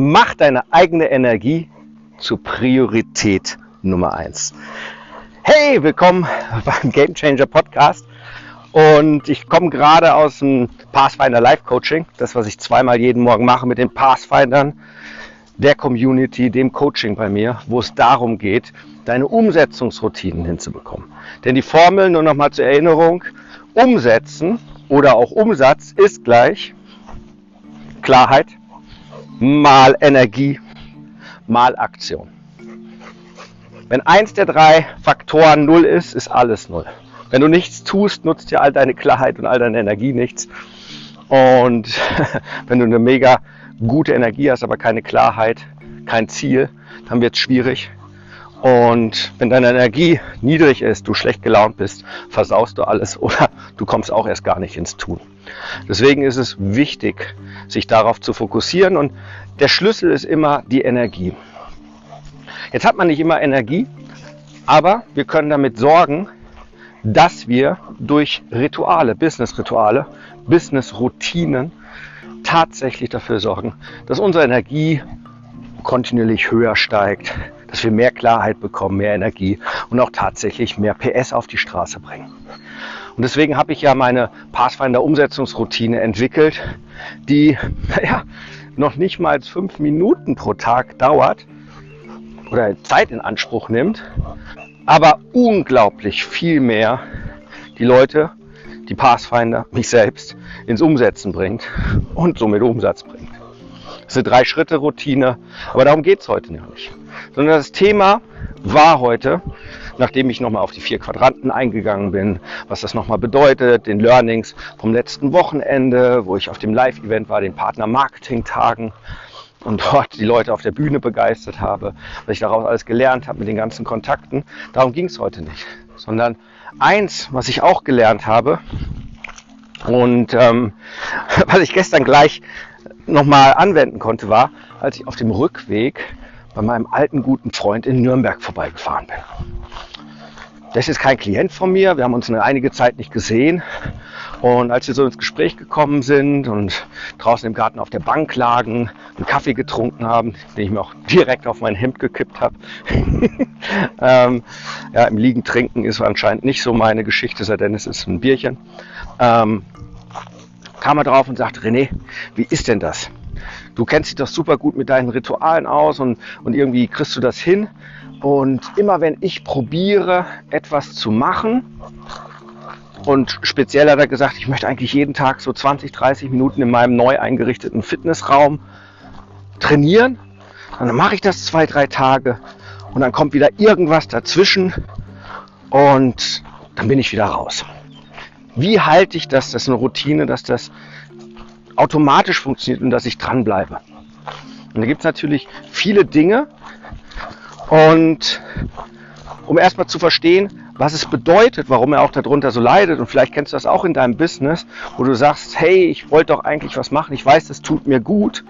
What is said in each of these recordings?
Mach deine eigene Energie zur Priorität Nummer eins. Hey, willkommen beim Game Changer Podcast. Und ich komme gerade aus dem Pathfinder Live Coaching, das, was ich zweimal jeden Morgen mache mit den Pathfindern, der Community, dem Coaching bei mir, wo es darum geht, deine Umsetzungsroutinen hinzubekommen. Denn die Formel, nur nochmal zur Erinnerung, umsetzen oder auch Umsatz ist gleich Klarheit, mal Energie, mal Aktion. Wenn eins der drei Faktoren null ist, ist alles null. Wenn du nichts tust, nutzt dir all deine Klarheit und all deine Energie nichts. Und wenn du eine mega gute Energie hast, aber keine Klarheit, kein Ziel, dann wird es schwierig. Und wenn deine Energie niedrig ist, du schlecht gelaunt bist, versaust du alles oder du kommst auch erst gar nicht ins Tun. Deswegen ist es wichtig, sich darauf zu fokussieren und der Schlüssel ist immer die Energie. Jetzt hat man nicht immer Energie, aber wir können damit sorgen, dass wir durch Rituale, Business-Rituale, Business-Routinen tatsächlich dafür sorgen, dass unsere Energie kontinuierlich höher steigt, dass wir mehr Klarheit bekommen, mehr Energie und auch tatsächlich mehr PS auf die Straße bringen. Und deswegen habe ich ja meine Pathfinder Umsetzungsroutine entwickelt, die ja, noch nicht mal fünf Minuten pro Tag dauert oder Zeit in Anspruch nimmt, aber unglaublich viel mehr die Leute, die Pathfinder, mich selbst ins Umsetzen bringt und somit Umsatz bringt. Das ist eine Drei-Schritte-Routine, aber darum geht es heute nicht. Sondern das Thema war heute, nachdem ich nochmal auf die vier Quadranten eingegangen bin, was das nochmal bedeutet, den Learnings vom letzten Wochenende, wo ich auf dem Live-Event war, den Partner-Marketing-Tagen und dort die Leute auf der Bühne begeistert habe, was ich daraus alles gelernt habe mit den ganzen Kontakten. Darum ging es heute nicht, sondern eins, was ich auch gelernt habe und ähm, was ich gestern gleich nochmal anwenden konnte, war, als ich auf dem Rückweg bei meinem alten guten Freund in Nürnberg vorbeigefahren bin. Das ist kein Klient von mir, wir haben uns eine einige Zeit nicht gesehen. Und als wir so ins Gespräch gekommen sind und draußen im Garten auf der Bank lagen, einen Kaffee getrunken haben, den ich mir auch direkt auf mein Hemd gekippt habe. ähm, ja, im Liegen trinken ist anscheinend nicht so meine Geschichte, sei denn es ist ein Bierchen. Ähm, kam er drauf und sagte, René, wie ist denn das? Du kennst dich doch super gut mit deinen Ritualen aus und, und irgendwie kriegst du das hin. Und immer wenn ich probiere, etwas zu machen, und speziell hat er gesagt, ich möchte eigentlich jeden Tag so 20, 30 Minuten in meinem neu eingerichteten Fitnessraum trainieren. Dann mache ich das zwei, drei Tage und dann kommt wieder irgendwas dazwischen und dann bin ich wieder raus. Wie halte ich das? Das ist eine Routine, dass das automatisch funktioniert und dass ich dranbleibe. Und da gibt es natürlich viele Dinge. Und um erstmal zu verstehen, was es bedeutet, warum er auch darunter so leidet. Und vielleicht kennst du das auch in deinem Business, wo du sagst, hey, ich wollte doch eigentlich was machen, ich weiß, das tut mir gut.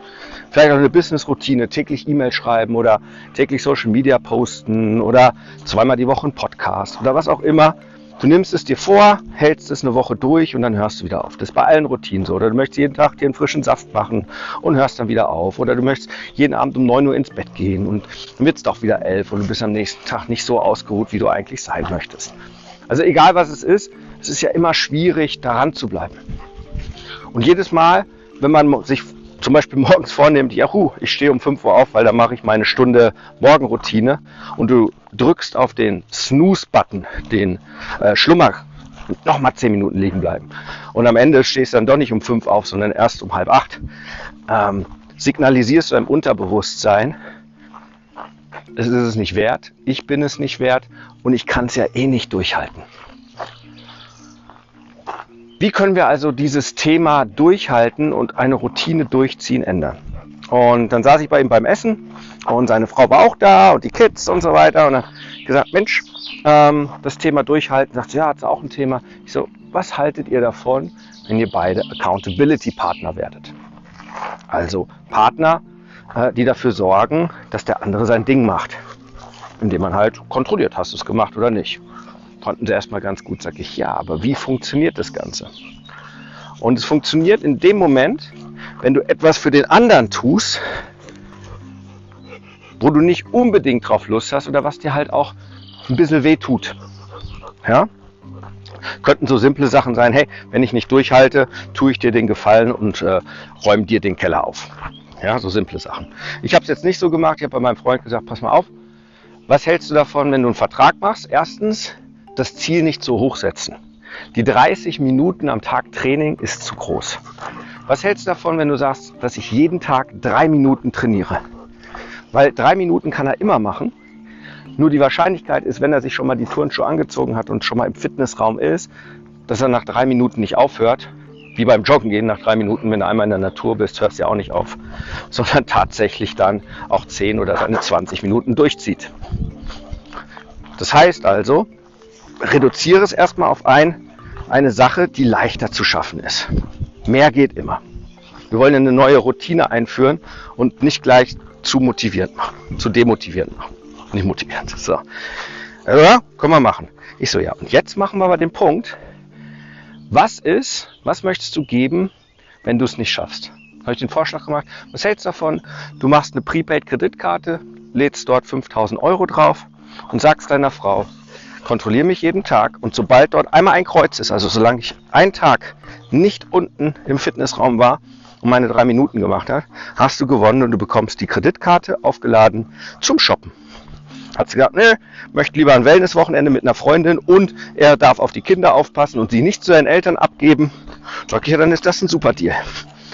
Vielleicht auch eine Business-Routine, täglich E-Mail schreiben oder täglich Social Media posten oder zweimal die Woche einen Podcast oder was auch immer. Du nimmst es dir vor, hältst es eine Woche durch und dann hörst du wieder auf. Das ist bei allen Routinen so. Oder du möchtest jeden Tag dir einen frischen Saft machen und hörst dann wieder auf. Oder du möchtest jeden Abend um 9 Uhr ins Bett gehen und dann wird es doch wieder 11 und du bist am nächsten Tag nicht so ausgeruht, wie du eigentlich sein möchtest. Also egal was es ist, es ist ja immer schwierig, daran zu bleiben. Und jedes Mal, wenn man sich zum Beispiel morgens vornimmt, ja, hu, ich stehe um 5 Uhr auf, weil da mache ich meine Stunde Morgenroutine und du drückst auf den Snooze-Button, den äh, Schlummer, nochmal 10 Minuten liegen bleiben. Und am Ende stehst du dann doch nicht um 5 auf, sondern erst um halb 8. Ähm, signalisierst du deinem Unterbewusstsein, es ist es nicht wert, ich bin es nicht wert und ich kann es ja eh nicht durchhalten. Wie können wir also dieses Thema durchhalten und eine Routine durchziehen ändern? Und dann saß ich bei ihm beim Essen und seine Frau war auch da und die Kids und so weiter. Und dann gesagt, Mensch, ähm, das Thema durchhalten. Sagt sie, ja, hat auch ein Thema. Ich so, was haltet ihr davon, wenn ihr beide Accountability-Partner werdet? Also Partner, äh, die dafür sorgen, dass der andere sein Ding macht. Indem man halt kontrolliert, hast du es gemacht oder nicht. Fanden sie erstmal ganz gut, sag ich, ja, aber wie funktioniert das Ganze? Und es funktioniert in dem Moment, wenn du etwas für den anderen tust, wo du nicht unbedingt drauf Lust hast oder was dir halt auch ein bisschen weh tut. Ja? Könnten so simple Sachen sein, hey, wenn ich nicht durchhalte, tue ich dir den Gefallen und äh, räume dir den Keller auf. Ja, so simple Sachen. Ich habe es jetzt nicht so gemacht, ich habe bei meinem Freund gesagt, pass mal auf, was hältst du davon, wenn du einen Vertrag machst? Erstens, das Ziel nicht so hoch setzen. Die 30 Minuten am Tag Training ist zu groß. Was hältst du davon, wenn du sagst, dass ich jeden Tag drei Minuten trainiere? Weil drei Minuten kann er immer machen. Nur die Wahrscheinlichkeit ist, wenn er sich schon mal die Turnschuhe angezogen hat und schon mal im Fitnessraum ist, dass er nach drei Minuten nicht aufhört. Wie beim Joggen gehen nach drei Minuten, wenn du einmal in der Natur bist, hörst du ja auch nicht auf, sondern tatsächlich dann auch 10 oder seine 20 Minuten durchzieht. Das heißt also, reduziere es erstmal auf ein, eine Sache, die leichter zu schaffen ist. Mehr geht immer. Wir wollen eine neue Routine einführen und nicht gleich zu motiviert machen, zu demotiviert machen. Nicht motiviert. So. Ja, können wir machen. Ich so, ja. Und jetzt machen wir aber den Punkt. Was ist, was möchtest du geben, wenn du es nicht schaffst? Habe ich den Vorschlag gemacht. Was hältst du davon? Du machst eine Prepaid-Kreditkarte, lädst dort 5000 Euro drauf und sagst deiner Frau, kontrolliere mich jeden Tag und sobald dort einmal ein Kreuz ist, also solange ich einen Tag nicht unten im Fitnessraum war und meine drei Minuten gemacht hat, hast du gewonnen und du bekommst die Kreditkarte aufgeladen zum Shoppen. Hat sie gesagt, nee, möchte lieber ein Wellnesswochenende mit einer Freundin und er darf auf die Kinder aufpassen und sie nicht zu seinen Eltern abgeben. Sag ich, ja, dann ist das ein super Deal.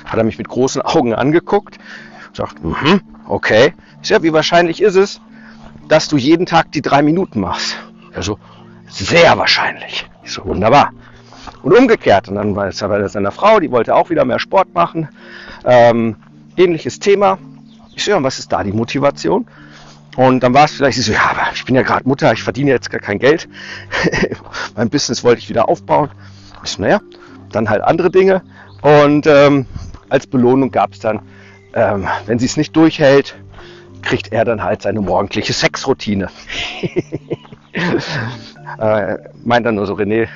Hat er mich mit großen Augen angeguckt, sagt, mhm, okay. Ich sag, wie wahrscheinlich ist es, dass du jeden Tag die drei Minuten machst? Er so, sehr wahrscheinlich. Ich so, wunderbar. Und umgekehrt. Und dann war es bei seiner Frau, die wollte auch wieder mehr Sport machen. Ähm, ähnliches Thema. Ich so, ja, was ist da die Motivation? Und dann war es vielleicht so, ja, aber ich bin ja gerade Mutter, ich verdiene jetzt gar kein Geld. mein Business wollte ich wieder aufbauen. Ich so, naja, dann halt andere Dinge. Und ähm, als Belohnung gab es dann, ähm, wenn sie es nicht durchhält, kriegt er dann halt seine morgendliche Sexroutine. äh, meint dann nur so, René,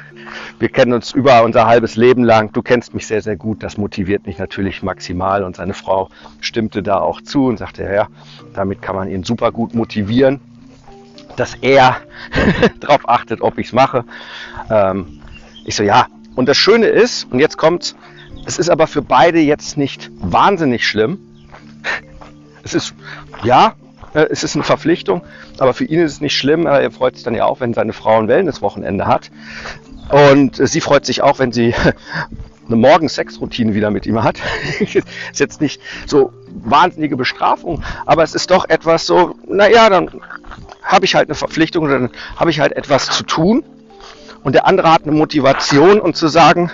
wir kennen uns über unser halbes Leben lang. Du kennst mich sehr, sehr gut. Das motiviert mich natürlich maximal. Und seine Frau stimmte da auch zu und sagte, ja, damit kann man ihn super gut motivieren, dass er darauf achtet, ob ich es mache. Ähm, ich so, ja. Und das Schöne ist, und jetzt kommt's, es ist aber für beide jetzt nicht wahnsinnig schlimm. Es ist, ja, es ist eine Verpflichtung, aber für ihn ist es nicht schlimm. Er freut sich dann ja auch, wenn seine Frau ein Wellnesswochenende hat. Und sie freut sich auch, wenn sie eine Morgen-Sex-Routine wieder mit ihm hat. ist jetzt nicht so wahnsinnige Bestrafung, aber es ist doch etwas so, naja, dann habe ich halt eine Verpflichtung, dann habe ich halt etwas zu tun. Und der andere hat eine Motivation und zu sagen,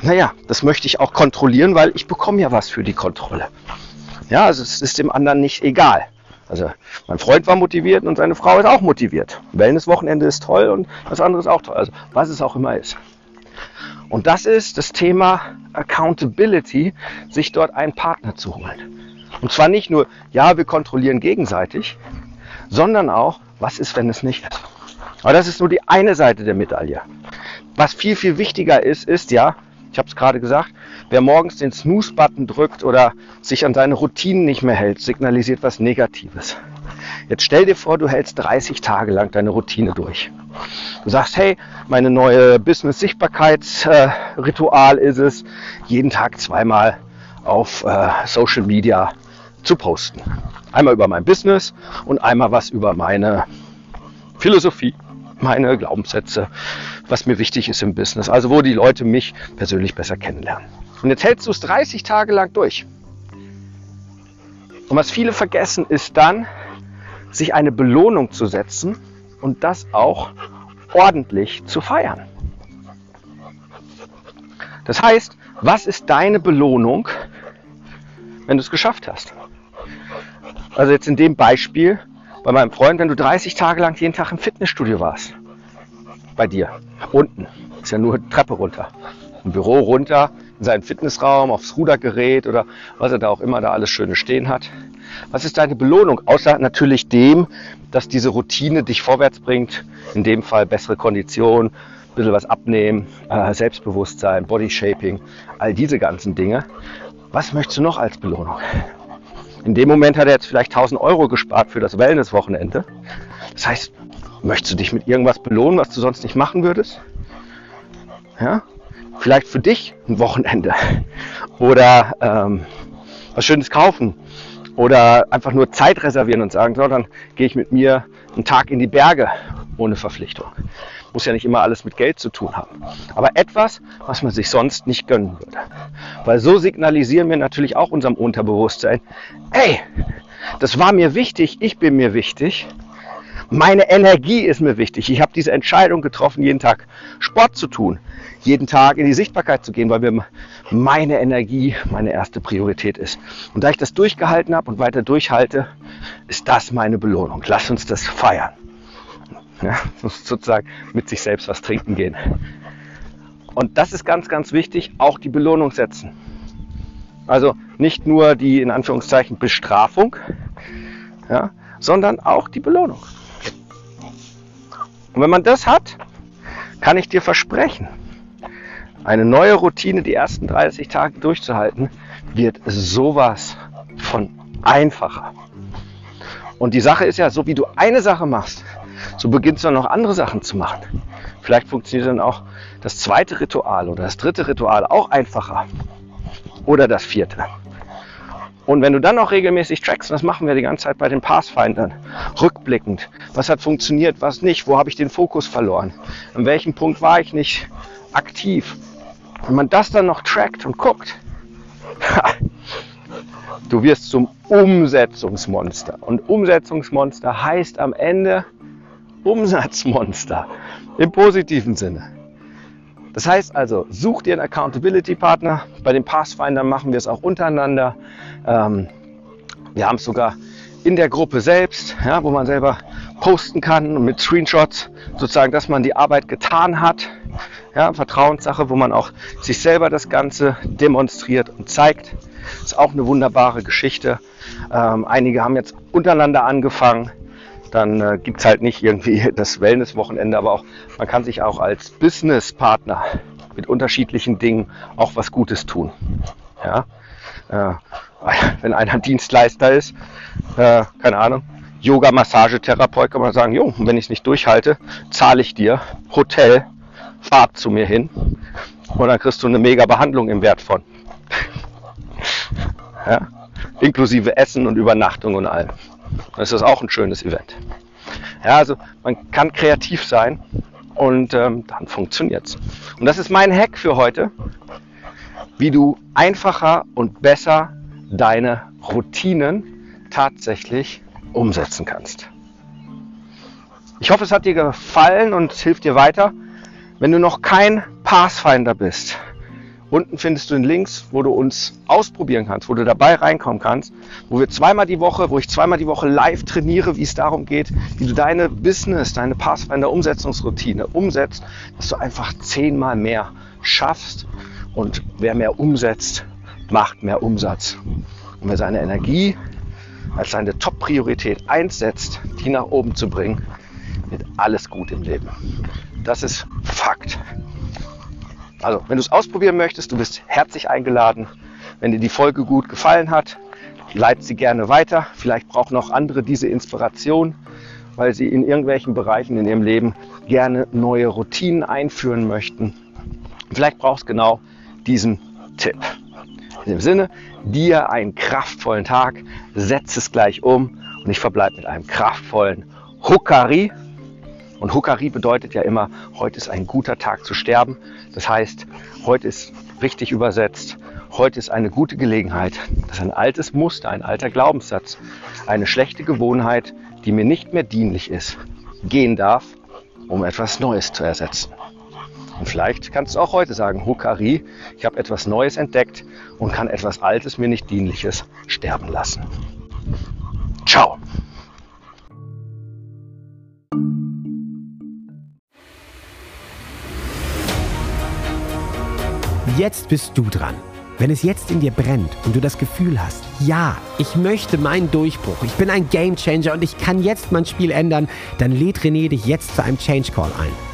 naja, das möchte ich auch kontrollieren, weil ich bekomme ja was für die Kontrolle. Ja, also es ist dem anderen nicht egal. Also mein Freund war motiviert und seine Frau ist auch motiviert. Wellnesswochenende ist toll und das andere ist auch toll. Also was es auch immer ist. Und das ist das Thema Accountability, sich dort einen Partner zu holen. Und zwar nicht nur, ja, wir kontrollieren gegenseitig, sondern auch, was ist, wenn es nicht ist. Aber das ist nur die eine Seite der Medaille. Was viel, viel wichtiger ist, ist ja, ich habe es gerade gesagt, wer morgens den Snooze-Button drückt oder sich an seine Routinen nicht mehr hält, signalisiert was Negatives. Jetzt stell dir vor, du hältst 30 Tage lang deine Routine durch. Du sagst, hey, meine neue Business-Sichtbarkeitsritual äh, ist es, jeden Tag zweimal auf äh, Social Media zu posten. Einmal über mein Business und einmal was über meine Philosophie, meine Glaubenssätze, was mir wichtig ist im Business. Also wo die Leute mich persönlich besser kennenlernen. Und jetzt hältst du es 30 Tage lang durch. Und was viele vergessen, ist dann, sich eine Belohnung zu setzen und das auch ordentlich zu feiern. Das heißt, was ist deine Belohnung, wenn du es geschafft hast? Also jetzt in dem Beispiel bei meinem Freund, wenn du 30 Tage lang jeden Tag im Fitnessstudio warst, bei dir, unten, ist ja nur Treppe runter, im Büro runter, in seinen Fitnessraum, aufs Rudergerät oder was er da auch immer da alles Schöne stehen hat. Was ist deine Belohnung? Außer natürlich dem, dass diese Routine dich vorwärts bringt. In dem Fall bessere Kondition, ein bisschen was abnehmen, äh, Selbstbewusstsein, Bodyshaping, all diese ganzen Dinge. Was möchtest du noch als Belohnung? In dem Moment hat er jetzt vielleicht 1000 Euro gespart für das Wellness-Wochenende. Das heißt, möchtest du dich mit irgendwas belohnen, was du sonst nicht machen würdest? Ja? Vielleicht für dich ein Wochenende oder ähm, was Schönes kaufen oder einfach nur Zeit reservieren und sagen, so, dann gehe ich mit mir einen Tag in die Berge ohne Verpflichtung. Muss ja nicht immer alles mit Geld zu tun haben. Aber etwas, was man sich sonst nicht gönnen würde. Weil so signalisieren wir natürlich auch unserem Unterbewusstsein, ey, das war mir wichtig, ich bin mir wichtig, meine Energie ist mir wichtig. Ich habe diese Entscheidung getroffen, jeden Tag Sport zu tun, jeden Tag in die Sichtbarkeit zu gehen, weil mir meine Energie meine erste Priorität ist. Und da ich das durchgehalten habe und weiter durchhalte, ist das meine Belohnung. Lass uns das feiern. Ja, sozusagen mit sich selbst was trinken gehen. Und das ist ganz, ganz wichtig, auch die Belohnung setzen. Also nicht nur die in Anführungszeichen Bestrafung, ja, sondern auch die Belohnung. Und wenn man das hat, kann ich dir versprechen, eine neue Routine die ersten 30 Tage durchzuhalten, wird sowas von einfacher. Und die Sache ist ja, so wie du eine Sache machst, so beginnst du noch andere Sachen zu machen. Vielleicht funktioniert dann auch das zweite Ritual oder das dritte Ritual auch einfacher. Oder das vierte. Und wenn du dann auch regelmäßig trackst, und das machen wir die ganze Zeit bei den Pathfindern, rückblickend, was hat funktioniert, was nicht, wo habe ich den Fokus verloren, an welchem Punkt war ich nicht aktiv. Wenn man das dann noch trackt und guckt, du wirst zum Umsetzungsmonster. Und Umsetzungsmonster heißt am Ende Umsatzmonster im positiven Sinne. Das heißt also, such dir einen Accountability-Partner. Bei den Pathfindern machen wir es auch untereinander. Ähm, wir haben es sogar in der Gruppe selbst, wo man selber posten kann und mit Screenshots sozusagen, dass man die Arbeit getan hat. Ja, Vertrauenssache, wo man auch sich selber das Ganze demonstriert und zeigt. Ist auch eine wunderbare Geschichte. Ähm, einige haben jetzt untereinander angefangen. Dann äh, gibt es halt nicht irgendwie das Wellness-Wochenende, aber auch man kann sich auch als Business-Partner mit unterschiedlichen Dingen auch was Gutes tun. Ja? Äh, wenn einer Dienstleister ist, äh, keine Ahnung, Yoga-Massagetherapeut, kann man sagen, jo, wenn ich es nicht durchhalte, zahle ich dir Hotel, Fahrt zu mir hin und dann kriegst du eine mega Behandlung im Wert von. ja? Inklusive Essen und Übernachtung und allem. Das ist auch ein schönes Event. Ja, also man kann kreativ sein und ähm, dann funktioniert's. Und das ist mein Hack für heute, wie du einfacher und besser deine Routinen tatsächlich umsetzen kannst. Ich hoffe, es hat dir gefallen und hilft dir weiter. Wenn du noch kein Pathfinder bist, unten findest du den Links, wo du uns ausprobieren kannst, wo du dabei reinkommen kannst, wo wir zweimal die Woche, wo ich zweimal die Woche live trainiere, wie es darum geht, wie du deine Business, deine Pathfinder Umsetzungsroutine umsetzt, dass du einfach zehnmal mehr schaffst und wer mehr umsetzt, macht mehr Umsatz. Und wer seine Energie als seine Top-Priorität einsetzt, die nach oben zu bringen, wird alles gut im Leben. Das ist Fakt. Also, wenn du es ausprobieren möchtest, du bist herzlich eingeladen. Wenn dir die Folge gut gefallen hat, leite sie gerne weiter. Vielleicht brauchen auch andere diese Inspiration, weil sie in irgendwelchen Bereichen in ihrem Leben gerne neue Routinen einführen möchten. Vielleicht brauchst du genau diesen Tipp. In dem Sinne, dir einen kraftvollen Tag, setz es gleich um und ich verbleibe mit einem kraftvollen Hukari. Und Hukari bedeutet ja immer, heute ist ein guter Tag zu sterben. Das heißt, heute ist richtig übersetzt, heute ist eine gute Gelegenheit, dass ein altes Muster, ein alter Glaubenssatz, eine schlechte Gewohnheit, die mir nicht mehr dienlich ist, gehen darf, um etwas Neues zu ersetzen. Und vielleicht kannst du auch heute sagen, Hukari, ich habe etwas Neues entdeckt und kann etwas Altes, mir nicht dienliches sterben lassen. Ciao! Jetzt bist du dran. Wenn es jetzt in dir brennt und du das Gefühl hast, ja, ich möchte meinen Durchbruch, ich bin ein Gamechanger und ich kann jetzt mein Spiel ändern, dann lädt René dich jetzt zu einem Change Call ein.